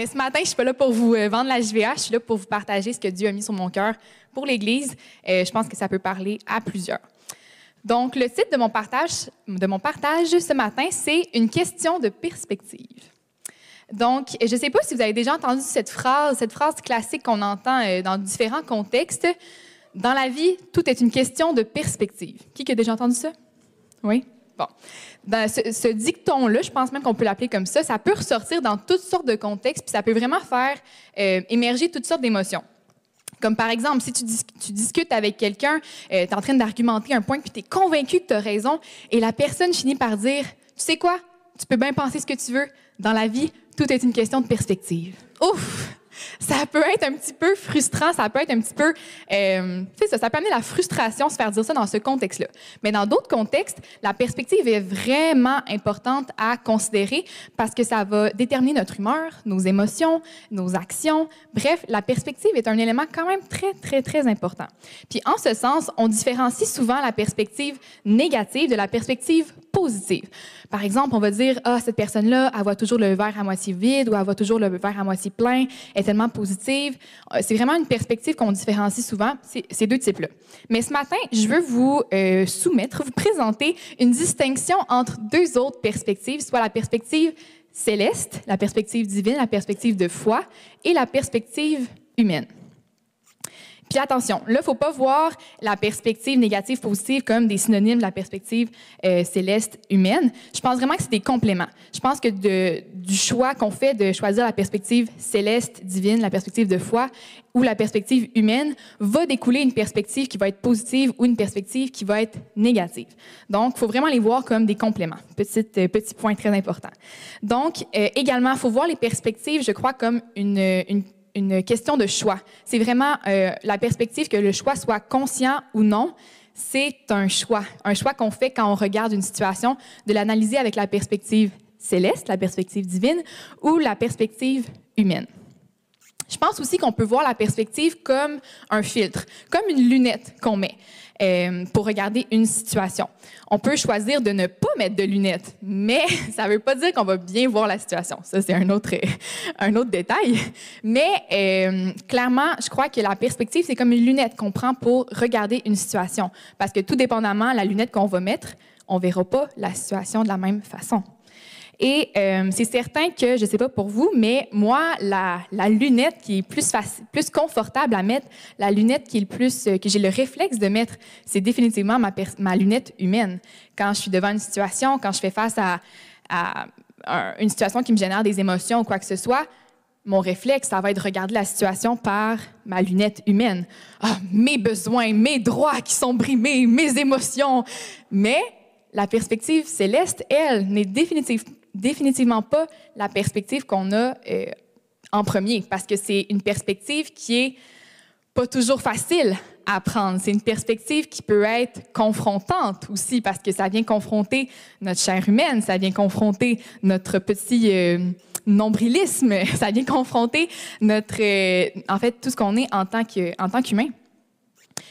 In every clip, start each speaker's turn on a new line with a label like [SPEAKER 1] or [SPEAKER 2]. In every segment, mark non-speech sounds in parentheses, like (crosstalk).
[SPEAKER 1] Mais ce matin, je suis pas là pour vous euh, vendre la JVA, je suis là pour vous partager ce que Dieu a mis sur mon cœur pour l'Église. Euh, je pense que ça peut parler à plusieurs. Donc, le titre de mon partage, de mon partage ce matin, c'est une question de perspective. Donc, je ne sais pas si vous avez déjà entendu cette phrase, cette phrase classique qu'on entend euh, dans différents contextes. Dans la vie, tout est une question de perspective. Qui a déjà entendu ça? Oui? Dans ce, dicton-là, je pense même qu'on peut l'appeler comme ça, ça peut ressortir dans toutes sortes de contextes, puis ça peut vraiment faire euh, émerger toutes sortes d'émotions. Comme par exemple, si tu, discutes avec quelqu'un, euh, tu es en train d'argumenter un point, puis tu es convaincu que tu as raison, et la personne finit par dire, tu sais quoi, tu peux bien penser ce que tu veux, dans la vie, tout est une question de perspective. Ouf! Ça peut être un petit peu frustrant, ça peut être un petit peu, euh, ça, ça peut amener la frustration se faire dire ça dans ce contexte-là. Mais dans d'autres contextes, la perspective est vraiment importante à considérer parce que ça va déterminer notre humeur, nos émotions, nos actions. Bref, la perspective est un élément quand même très, très, très important. Puis en ce sens, on différencie souvent la perspective négative de la perspective positive. Par exemple, on va dire, ah, cette personne-là, elle voit toujours le verre à moitié vide ou elle voit toujours le verre à moitié plein, elle est tellement positive. Euh, c'est vraiment une perspective qu'on différencie souvent, ces deux types-là. Mais ce matin, je veux vous euh, soumettre, vous présenter une distinction entre deux autres perspectives, soit la perspective céleste, la perspective divine, la perspective de foi, et la perspective humaine. Puis attention, là, faut pas voir la perspective négative, positive comme des synonymes de la perspective euh, céleste humaine. Je pense vraiment que c'est des compléments. Je pense que de, du choix qu'on fait de choisir la perspective céleste, divine, la perspective de foi ou la perspective humaine va découler une perspective qui va être positive ou une perspective qui va être négative. Donc, faut vraiment les voir comme des compléments. Petit, euh, petit point très important. Donc, euh, également, faut voir les perspectives, je crois, comme une, une une question de choix. C'est vraiment euh, la perspective que le choix soit conscient ou non. C'est un choix, un choix qu'on fait quand on regarde une situation, de l'analyser avec la perspective céleste, la perspective divine, ou la perspective humaine. Je pense aussi qu'on peut voir la perspective comme un filtre, comme une lunette qu'on met euh, pour regarder une situation. On peut choisir de ne pas mettre de lunettes, mais (laughs) ça ne veut pas dire qu'on va bien voir la situation. Ça, c'est un autre, (laughs) un autre détail. Mais euh, clairement, je crois que la perspective, c'est comme une lunette qu'on prend pour regarder une situation. Parce que tout dépendamment, la lunette qu'on va mettre, on ne verra pas la situation de la même façon. Et euh, c'est certain que, je ne sais pas pour vous, mais moi, la, lunette qui est plus, facile, plus confortable à mettre, la lunette qui est le plus, euh, que j'ai le réflexe de mettre, c'est définitivement ma, ma, lunette humaine. Quand je suis devant une situation, quand je fais face à, à, une situation qui me génère des émotions ou quoi que ce soit, mon réflexe, ça va être de regarder la situation par ma lunette humaine. Ah, mes besoins, mes droits qui sont brimés, mes émotions. Mais la perspective céleste, elle, n'est définitivement définitivement pas la perspective qu'on a euh, en premier, parce que c'est une perspective qui est pas toujours facile à prendre. C'est une perspective qui peut être confrontante aussi, parce que ça vient confronter notre chair humaine, ça vient confronter notre petit euh, nombrilisme, (laughs) ça vient confronter notre, euh, en fait, tout ce qu'on est en tant qu'humain.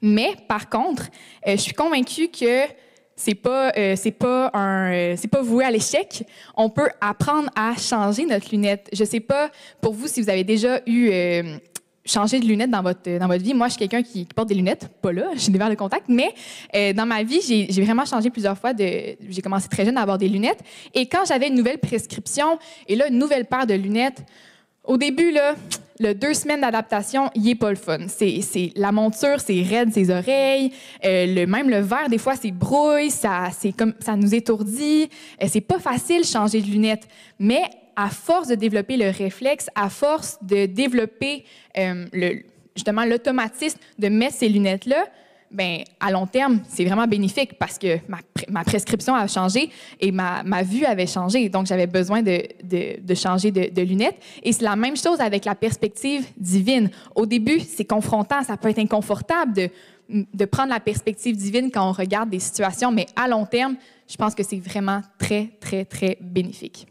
[SPEAKER 1] Mais par contre, je suis convaincue que c'est pas euh, c'est pas un euh, c'est pas voué à l'échec. On peut apprendre à changer notre lunette. Je sais pas pour vous si vous avez déjà eu euh, changé de lunettes dans votre dans votre vie. Moi, je suis quelqu'un qui, porte des lunettes, pas là, j'ai des verres de contact, mais dans ma vie, j'ai vraiment changé plusieurs fois. J'ai commencé très jeune à avoir des lunettes. Et quand j'avais une nouvelle prescription et là une nouvelle paire de lunettes, au début là, le deux semaines d'adaptation, il est pas le fun. C'est, la monture, c'est raide ses oreilles. Euh, le, même le verre, des fois, c'est brouille, ça, comme, ça nous étourdit. Euh, c'est pas facile changer de lunettes. Mais à force de développer le réflexe, à force de développer euh, le, justement l'automatisme de mettre ces lunettes-là, ben, à long terme, c'est vraiment bénéfique parce que ma, ma, prescription a changé et ma, ma vue avait changé. Donc, j'avais besoin de, de, de changer de, de, lunettes. Et c'est la même chose avec la perspective divine. Au début, c'est confrontant, ça peut être inconfortable de, de prendre la perspective divine quand on regarde des situations, mais à long terme, je pense que c'est vraiment très, très, très bénéfique.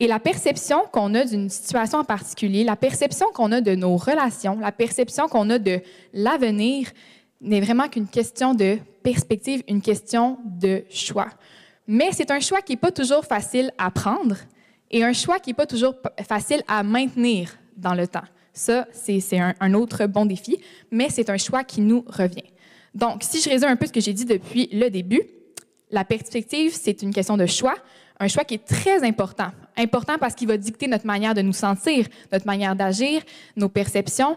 [SPEAKER 1] Et la perception qu'on a d'une situation en particulier, la perception qu'on a de nos relations, la perception qu'on a de l'avenir, n'est vraiment qu'une question de perspective, une question de choix. Mais c'est un choix qui n'est pas toujours facile à prendre et un choix qui n'est pas toujours facile à maintenir dans le temps. Ça, c'est un, autre bon défi, mais c'est un choix qui nous revient. Donc, si je résume un peu ce que j'ai dit depuis le début, la perspective, c'est une question de choix, un choix qui est très important. Important parce qu'il va dicter notre manière de nous sentir, notre manière d'agir, nos perceptions.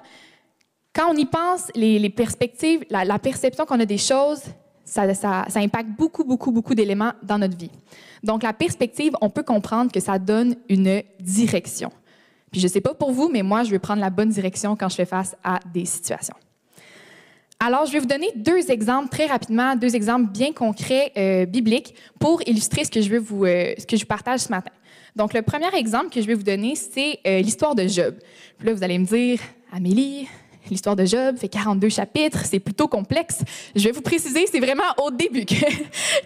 [SPEAKER 1] Quand on y pense, les, perspectives, la, perception qu'on a des choses, ça, impacte beaucoup, beaucoup, beaucoup d'éléments dans notre vie. Donc, la perspective, on peut comprendre que ça donne une direction. Puis, je ne sais pas pour vous, mais moi, je vais prendre la bonne direction quand je fais face à des situations. Alors, je vais vous donner deux exemples très rapidement, deux exemples bien concrets euh, bibliques pour illustrer ce que je veux vous, euh, ce que je partage ce matin. Donc, le premier exemple que je vais vous donner, c'est euh, l'histoire de Job. Puis là, vous allez me dire, Amélie, L'histoire de Job fait 42 chapitres, c'est plutôt complexe. Je vais vous préciser, c'est vraiment au début (laughs) que,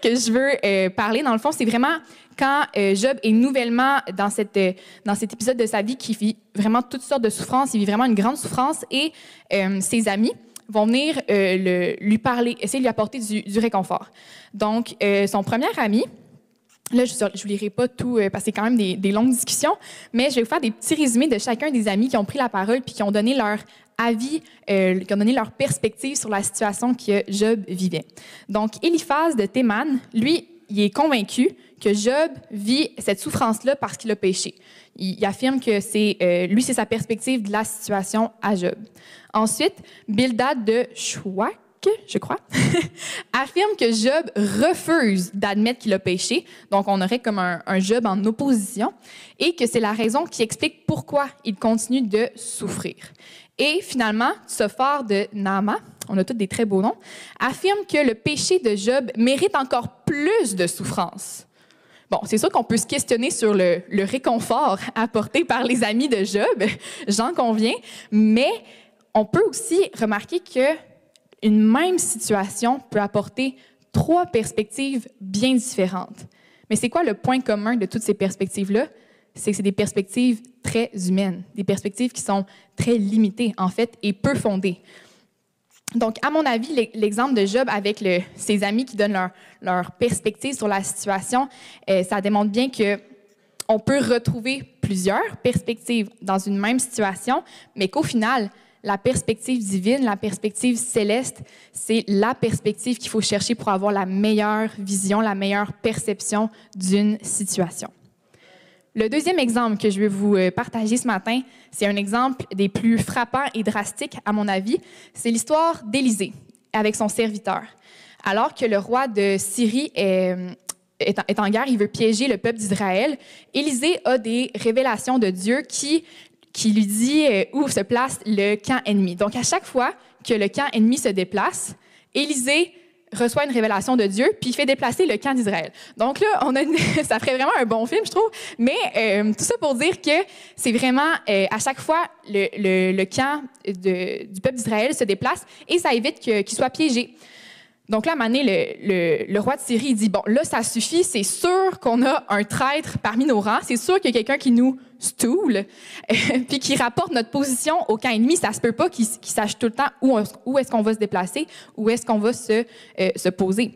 [SPEAKER 1] je veux euh, parler. Dans le fond, c'est vraiment quand euh, Job est nouvellement euh, dans cet épisode de sa vie qui vit vraiment toutes sortes de souffrances, il vit vraiment une grande souffrance et ses amis vont venir lui parler, essayer de lui apporter du, réconfort. Donc, son premier ami, Là, je ne vous lirai pas tout parce que c'est quand même des, des, longues discussions, mais je vais vous faire des petits résumés de chacun des amis qui ont pris la parole puis qui ont donné leur avis, euh, qui ont donné leur perspective sur la situation que Job vivait. Donc, Eliphaz de Théman, lui, il est convaincu que Job vit cette souffrance-là parce qu'il a péché. Il, affirme que c'est euh, lui, c'est sa perspective de la situation à Job. Ensuite, Bildad de Chouak, je crois, (laughs) affirme que Job refuse d'admettre qu'il a péché, donc on aurait comme un, Job en opposition, et que c'est la raison qui explique pourquoi il continue de souffrir. Et finalement, Sophar de Nama, on a tous des très beaux noms, affirme que le péché de Job mérite encore plus de souffrance. Bon, c'est sûr qu'on peut se questionner sur le, le, réconfort apporté par les amis de Job, (laughs) j'en conviens, mais on peut aussi remarquer que une même situation peut apporter trois perspectives bien différentes. Mais c'est quoi le point commun de toutes ces perspectives-là? C'est que c'est des perspectives très humaines, des perspectives qui sont très limitées, en fait, et peu fondées. Donc, à mon avis, l'exemple de Job avec ses amis qui donnent leur, leur perspective sur la situation, euh, ça démontre bien que on peut retrouver plusieurs perspectives dans une même situation, mais qu'au final, la perspective divine, la perspective céleste, c'est la perspective qu'il faut chercher pour avoir la meilleure vision, la meilleure perception d'une situation. Le deuxième exemple que je vais vous euh, partager ce matin, c'est un exemple des plus frappants et drastiques, à mon avis. C'est l'histoire d'Élisée avec son serviteur. Alors que le roi de Syrie est, est, en guerre, il veut piéger le peuple d'Israël, Élisée a des révélations de Dieu qui, qui lui dit euh, où se place le camp ennemi. Donc, à chaque fois que le camp ennemi se déplace, Élisée reçoit une révélation de Dieu, puis il fait déplacer le camp d'Israël. Donc là, on a (laughs) ça ferait vraiment un bon film, je trouve. Mais euh, tout ça pour dire que c'est vraiment, euh, à chaque fois, le, le, le camp du peuple d'Israël se déplace et ça évite qu'il soit piégé. Donc là, à le, roi de Syrie dit, bon, là, ça suffit, c'est sûr qu'on a un traître parmi nos rangs, c'est sûr qu'il y a quelqu'un qui nous stoule, (laughs) puis qui rapporte notre position au camp ennemi. Ça se peut pas qu'il sache tout le temps où, où est-ce qu'on va se déplacer, où est-ce qu'on va se, euh, se poser.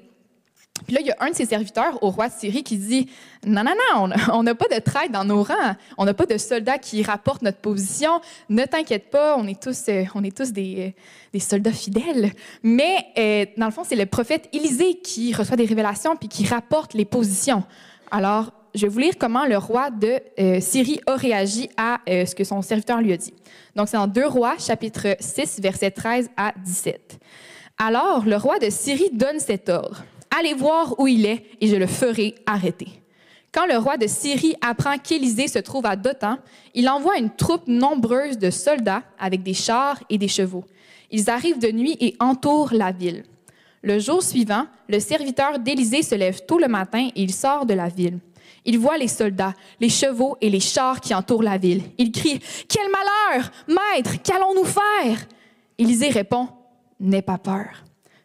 [SPEAKER 1] Puis là, il y a un de ses serviteurs au roi de Syrie qui dit Non, non, non, on n'a pas de traite dans nos rangs. On n'a pas de soldats qui rapportent notre position. Ne t'inquiète pas, on est tous, euh, on est tous des, euh, soldats fidèles. Mais euh, dans le fond, c'est le prophète Élisée qui reçoit des révélations puis qui rapporte les positions. Alors, je vais vous lire comment le roi de Syrie a réagi à ce que son serviteur lui a dit. Donc, c'est dans 2 Rois, chapitre 6, versets 13 à 17. Alors, le roi de Syrie donne cet ordre allez voir où il est et je le ferai arrêter. Quand le roi de Syrie apprend qu'Élisée se trouve à Dothan, il envoie une troupe nombreuse de soldats avec des chars et des chevaux. Ils arrivent de nuit et entourent la ville. Le jour suivant, le serviteur d'Élisée se lève tôt le matin et il sort de la ville. Il voit les soldats, les chevaux et les chars qui entourent la ville. Il crie Quel malheur Maître, qu'allons-nous faire Élisée répond N'aie pas peur.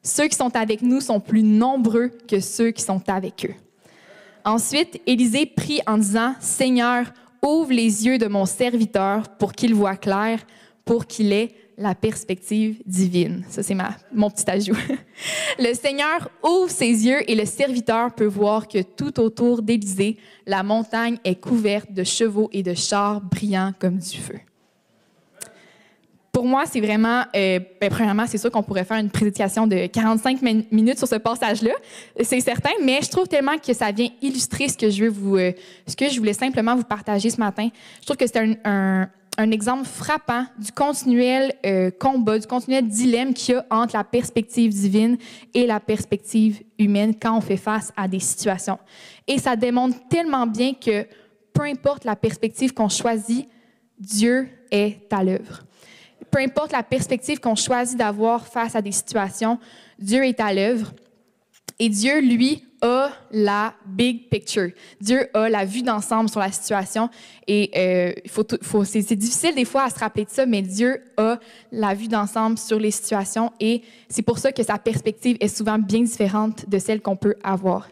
[SPEAKER 1] Ceux qui sont avec nous sont plus nombreux que ceux qui sont avec eux. Ensuite, Élisée prie en disant Seigneur, ouvre les yeux de mon serviteur pour qu'il voie clair, pour qu'il ait la perspective divine. Ça, c'est ma, mon petit ajout. (laughs) le Seigneur ouvre ses yeux et le serviteur peut voir que tout autour d'Élisée, la montagne est couverte de chevaux et de chars brillants comme du feu pour moi, c'est vraiment, euh, ben, premièrement, c'est sûr qu'on pourrait faire une présentation de 45 minutes sur ce passage-là, c'est certain, mais je trouve tellement que ça vient illustrer ce que je euh, voulais simplement vous partager ce matin. Je trouve que c'est un, un, exemple frappant du continuel euh, combat, du continuel dilemme qu'il y a entre la perspective divine et la perspective humaine quand on fait face à des situations. Et ça démontre tellement bien que peu importe la perspective qu'on choisit, Dieu est à l'œuvre peu importe la perspective qu'on choisit d'avoir face à des situations, Dieu est à l'œuvre. Et Dieu, lui, a la big picture. Dieu a la vue d'ensemble sur la situation. Et euh, faut, c'est, difficile des fois à se rappeler de ça, mais Dieu a la vue d'ensemble sur les situations. Et c'est pour ça que sa perspective est souvent bien différente de celle qu'on peut avoir.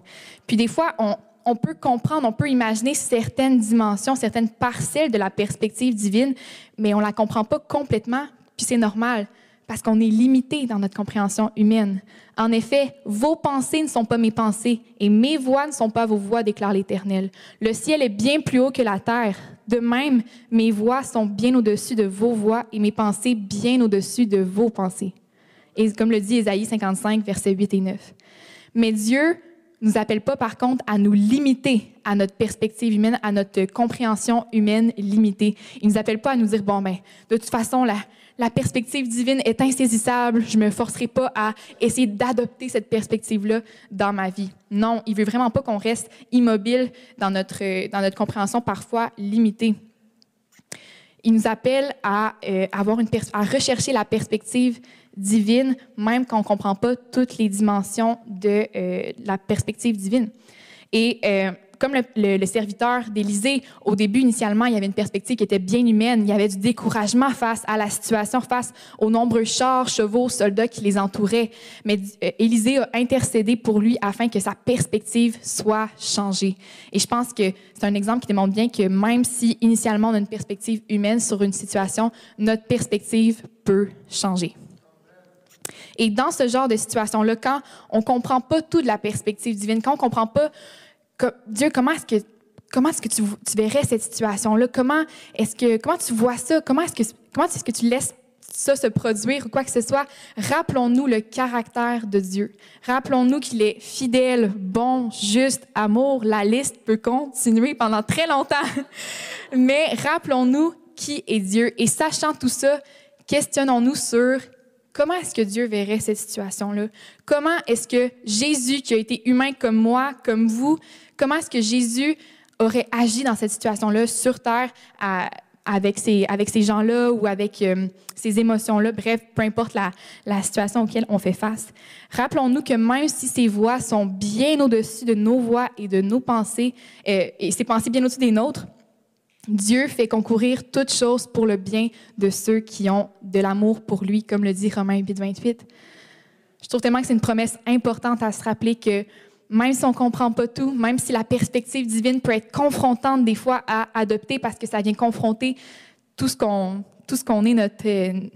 [SPEAKER 1] Puis des fois, on, on peut comprendre, on peut imaginer certaines dimensions, certaines parcelles de la perspective divine, mais on ne la comprend pas complètement, puis c'est normal, parce qu'on est limité dans notre compréhension humaine. En effet, vos pensées ne sont pas mes pensées, et mes voix ne sont pas vos voix, déclare l'Éternel. Le ciel est bien plus haut que la terre. De même, mes voix sont bien au-dessus de vos voix, et mes pensées bien au-dessus de vos pensées. Et comme le dit Ésaïe 55, versets 8 et 9. Mais Dieu nous appelle pas, par contre, à nous limiter à notre perspective humaine, à notre compréhension humaine limitée. Il nous appelle pas à nous dire, bon, ben, de toute façon, la, perspective divine est insaisissable, je me forcerai pas à essayer d'adopter cette perspective-là dans ma vie. Non, il veut vraiment pas qu'on reste immobile dans notre, dans notre compréhension parfois limitée. Il nous appelle à, euh, avoir une à rechercher la perspective divine, même quand on ne comprend pas toutes les dimensions de euh, la perspective divine. Et euh, comme le, serviteur d'Élysée, au début, initialement, il y avait une perspective qui était bien humaine. Il y avait du découragement face à la situation, face aux nombreux chars, chevaux, soldats qui les entouraient. Mais euh, Élisée a intercédé pour lui afin que sa perspective soit changée. Et je pense que c'est un exemple qui démontre bien que même si initialement on a une perspective humaine sur une situation, notre perspective peut changer. Et dans ce genre de situation-là, quand on ne comprend pas tout de la perspective divine, quand on ne comprend pas, Dieu, comment est-ce que, comment est-ce que tu, tu, verrais cette situation-là? Comment, est-ce que, comment tu vois ça? Comment est-ce que, comment est-ce que tu laisses ça se produire ou quoi que ce soit? Rappelons-nous le caractère de Dieu. Rappelons-nous qu'il est fidèle, bon, juste, amour. La liste peut continuer pendant très longtemps. (laughs) Mais rappelons-nous qui est Dieu. Et sachant tout ça, questionnons-nous sur Comment est-ce que Dieu verrait cette situation-là? Comment est-ce que Jésus, qui a été humain comme moi, comme vous, comment est-ce que Jésus aurait agi dans cette situation-là sur Terre avec ces, gens-là ou avec euh, ces émotions-là, bref, peu importe la, la situation auquel on fait face. Rappelons-nous que même si ces voix sont bien au-dessus de nos voix et de nos pensées, euh, et ces pensées bien au-dessus des nôtres, Dieu fait concourir toutes choses pour le bien de ceux qui ont de l'amour pour lui, comme le dit Romains 8, 28. Je trouve tellement que c'est une promesse importante à se rappeler que même si on ne comprend pas tout, même si la perspective divine peut être confrontante des fois à adopter parce que ça vient confronter tout ce qu'on, tout ce est, notre,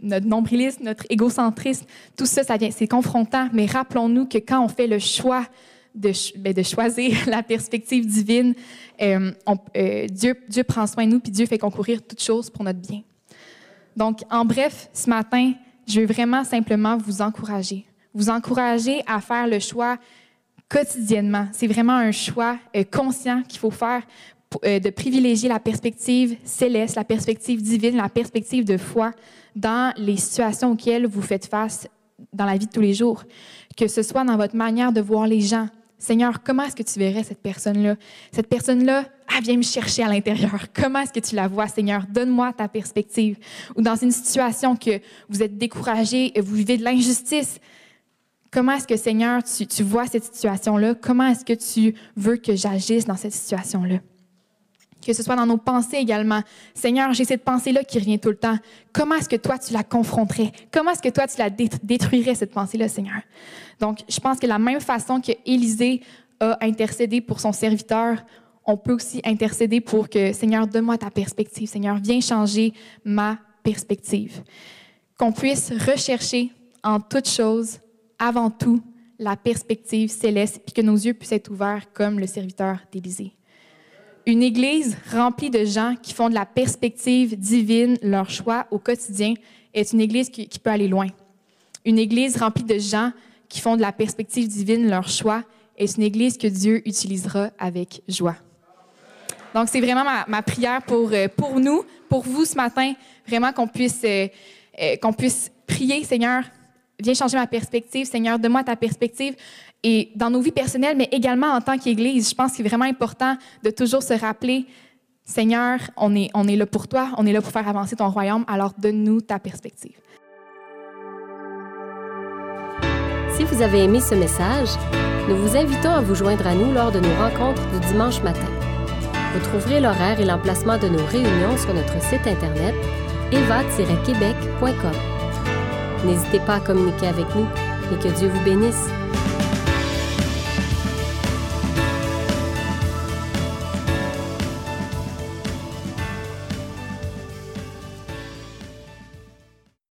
[SPEAKER 1] notre nombrilisme, notre égocentrisme, tout ça, ça c'est confrontant. Mais rappelons-nous que quand on fait le choix de, ben, de choisir (laughs) la perspective divine, euh, euh, Dieu, Dieu prend soin de nous, puis Dieu fait concourir toutes choses pour notre bien. Donc, en bref, ce matin, je veux vraiment simplement vous encourager. Vous encourager à faire le choix quotidiennement. C'est vraiment un choix euh, conscient qu'il faut faire de privilégier la perspective céleste, la perspective divine, la perspective de foi dans les situations auxquelles vous faites face dans la vie de tous les jours. Que ce soit dans votre manière de voir les gens, Seigneur, comment est-ce que tu verrais cette personne-là? Cette personne-là, elle vient me chercher à l'intérieur. (laughs) Comment est-ce que tu la vois, Seigneur? Donne-moi ta perspective. Ou dans une situation que vous êtes découragé et vous vivez de l'injustice, comment est-ce que, Seigneur, tu, tu vois cette situation-là? Comment est-ce que tu veux que j'agisse dans cette situation-là? Que ce soit dans nos pensées également. Seigneur, j'ai cette pensée-là qui revient tout le temps. Comment est-ce que toi, tu la confronterais? Comment est-ce que toi, tu la détruirais, cette pensée-là, Seigneur? Donc, je pense que la même façon que Élisée a intercédé pour son serviteur, on peut aussi intercéder pour que, Seigneur, donne-moi ta perspective. Seigneur, viens changer ma perspective. Qu'on puisse rechercher en toute chose, avant tout, la perspective céleste, puis que nos yeux puissent être ouverts comme le serviteur d'Élisée. Une Église remplie de gens qui font de la perspective divine leur choix au quotidien est une Église qui, peut aller loin. Une Église remplie de gens qui font de la perspective divine leur choix est une Église que Dieu utilisera avec joie. Donc, c'est vraiment ma, prière pour, euh, pour nous, pour vous ce matin, vraiment qu'on puisse, euh, euh, qu'on puisse prier, Seigneur, viens changer ma perspective, Seigneur, donne-moi ta perspective et dans nos vies personnelles, mais également en tant qu'Église. Je pense que c'est vraiment important de toujours se rappeler, Seigneur, on est, on est là pour toi, on est là pour faire avancer ton royaume, alors donne-nous ta perspective.
[SPEAKER 2] Si vous avez aimé ce message, nous vous invitons à vous joindre à nous lors de nos rencontres du dimanche matin. Vous trouverez l'horaire et l'emplacement de nos réunions sur notre site internet eva-québec.com. N'hésitez pas à communiquer avec nous et que Dieu vous bénisse.